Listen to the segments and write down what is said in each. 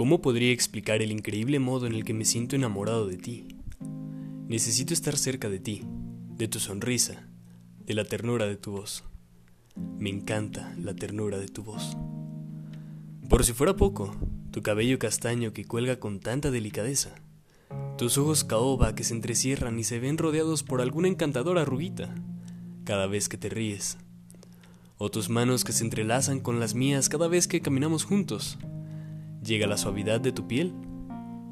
¿Cómo podría explicar el increíble modo en el que me siento enamorado de ti? Necesito estar cerca de ti, de tu sonrisa, de la ternura de tu voz. Me encanta la ternura de tu voz. Por si fuera poco, tu cabello castaño que cuelga con tanta delicadeza, tus ojos caoba que se entrecierran y se ven rodeados por alguna encantadora rubita cada vez que te ríes, o tus manos que se entrelazan con las mías cada vez que caminamos juntos. Llega la suavidad de tu piel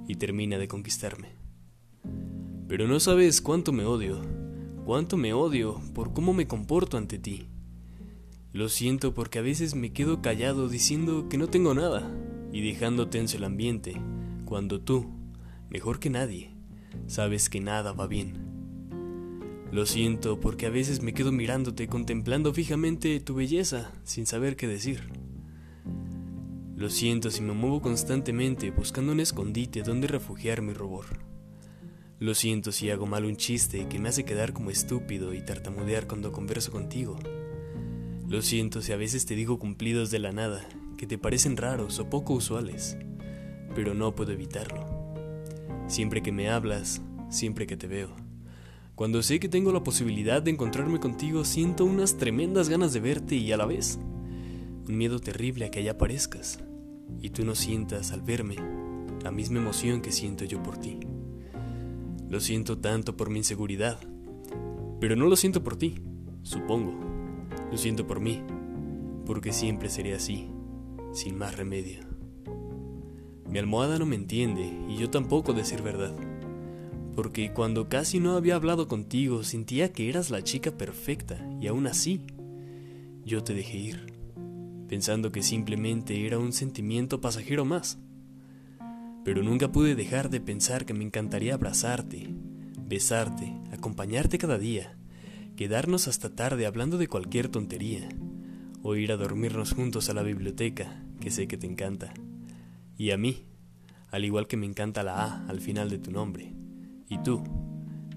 y termina de conquistarme. Pero no sabes cuánto me odio, cuánto me odio por cómo me comporto ante ti. Lo siento porque a veces me quedo callado diciendo que no tengo nada y dejando tenso el ambiente, cuando tú, mejor que nadie, sabes que nada va bien. Lo siento porque a veces me quedo mirándote, contemplando fijamente tu belleza, sin saber qué decir. Lo siento si me muevo constantemente buscando un escondite donde refugiar mi rubor. Lo siento si hago mal un chiste que me hace quedar como estúpido y tartamudear cuando converso contigo. Lo siento si a veces te digo cumplidos de la nada, que te parecen raros o poco usuales, pero no puedo evitarlo. Siempre que me hablas, siempre que te veo. Cuando sé que tengo la posibilidad de encontrarme contigo, siento unas tremendas ganas de verte y a la vez un miedo terrible a que allá aparezcas y tú no sientas al verme la misma emoción que siento yo por ti. Lo siento tanto por mi inseguridad, pero no lo siento por ti, supongo. Lo siento por mí, porque siempre seré así, sin más remedio. Mi almohada no me entiende y yo tampoco decir verdad porque cuando casi no había hablado contigo sentía que eras la chica perfecta y aún así yo te dejé ir, pensando que simplemente era un sentimiento pasajero más. Pero nunca pude dejar de pensar que me encantaría abrazarte, besarte, acompañarte cada día, quedarnos hasta tarde hablando de cualquier tontería, o ir a dormirnos juntos a la biblioteca, que sé que te encanta. Y a mí, al igual que me encanta la A al final de tu nombre. Y tú,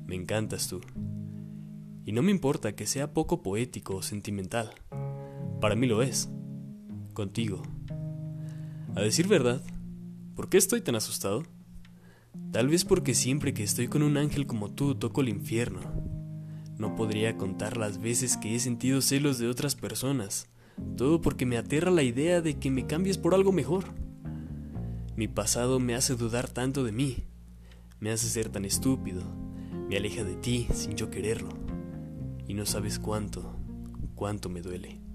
me encantas tú. Y no me importa que sea poco poético o sentimental. Para mí lo es. Contigo. A decir verdad, ¿por qué estoy tan asustado? Tal vez porque siempre que estoy con un ángel como tú toco el infierno. No podría contar las veces que he sentido celos de otras personas, todo porque me aterra la idea de que me cambies por algo mejor. Mi pasado me hace dudar tanto de mí, me hace ser tan estúpido, me aleja de ti sin yo quererlo. Y no sabes cuánto, cuánto me duele.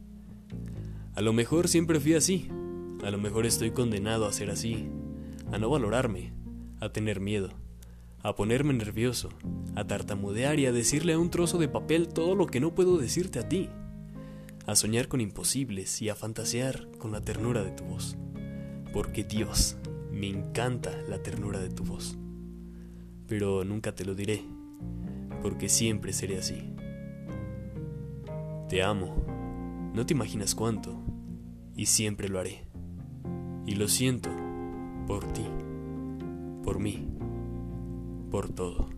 A lo mejor siempre fui así, a lo mejor estoy condenado a ser así, a no valorarme, a tener miedo, a ponerme nervioso, a tartamudear y a decirle a un trozo de papel todo lo que no puedo decirte a ti, a soñar con imposibles y a fantasear con la ternura de tu voz. Porque Dios, me encanta la ternura de tu voz. Pero nunca te lo diré, porque siempre seré así. Te amo, no te imaginas cuánto, y siempre lo haré. Y lo siento por ti, por mí, por todo.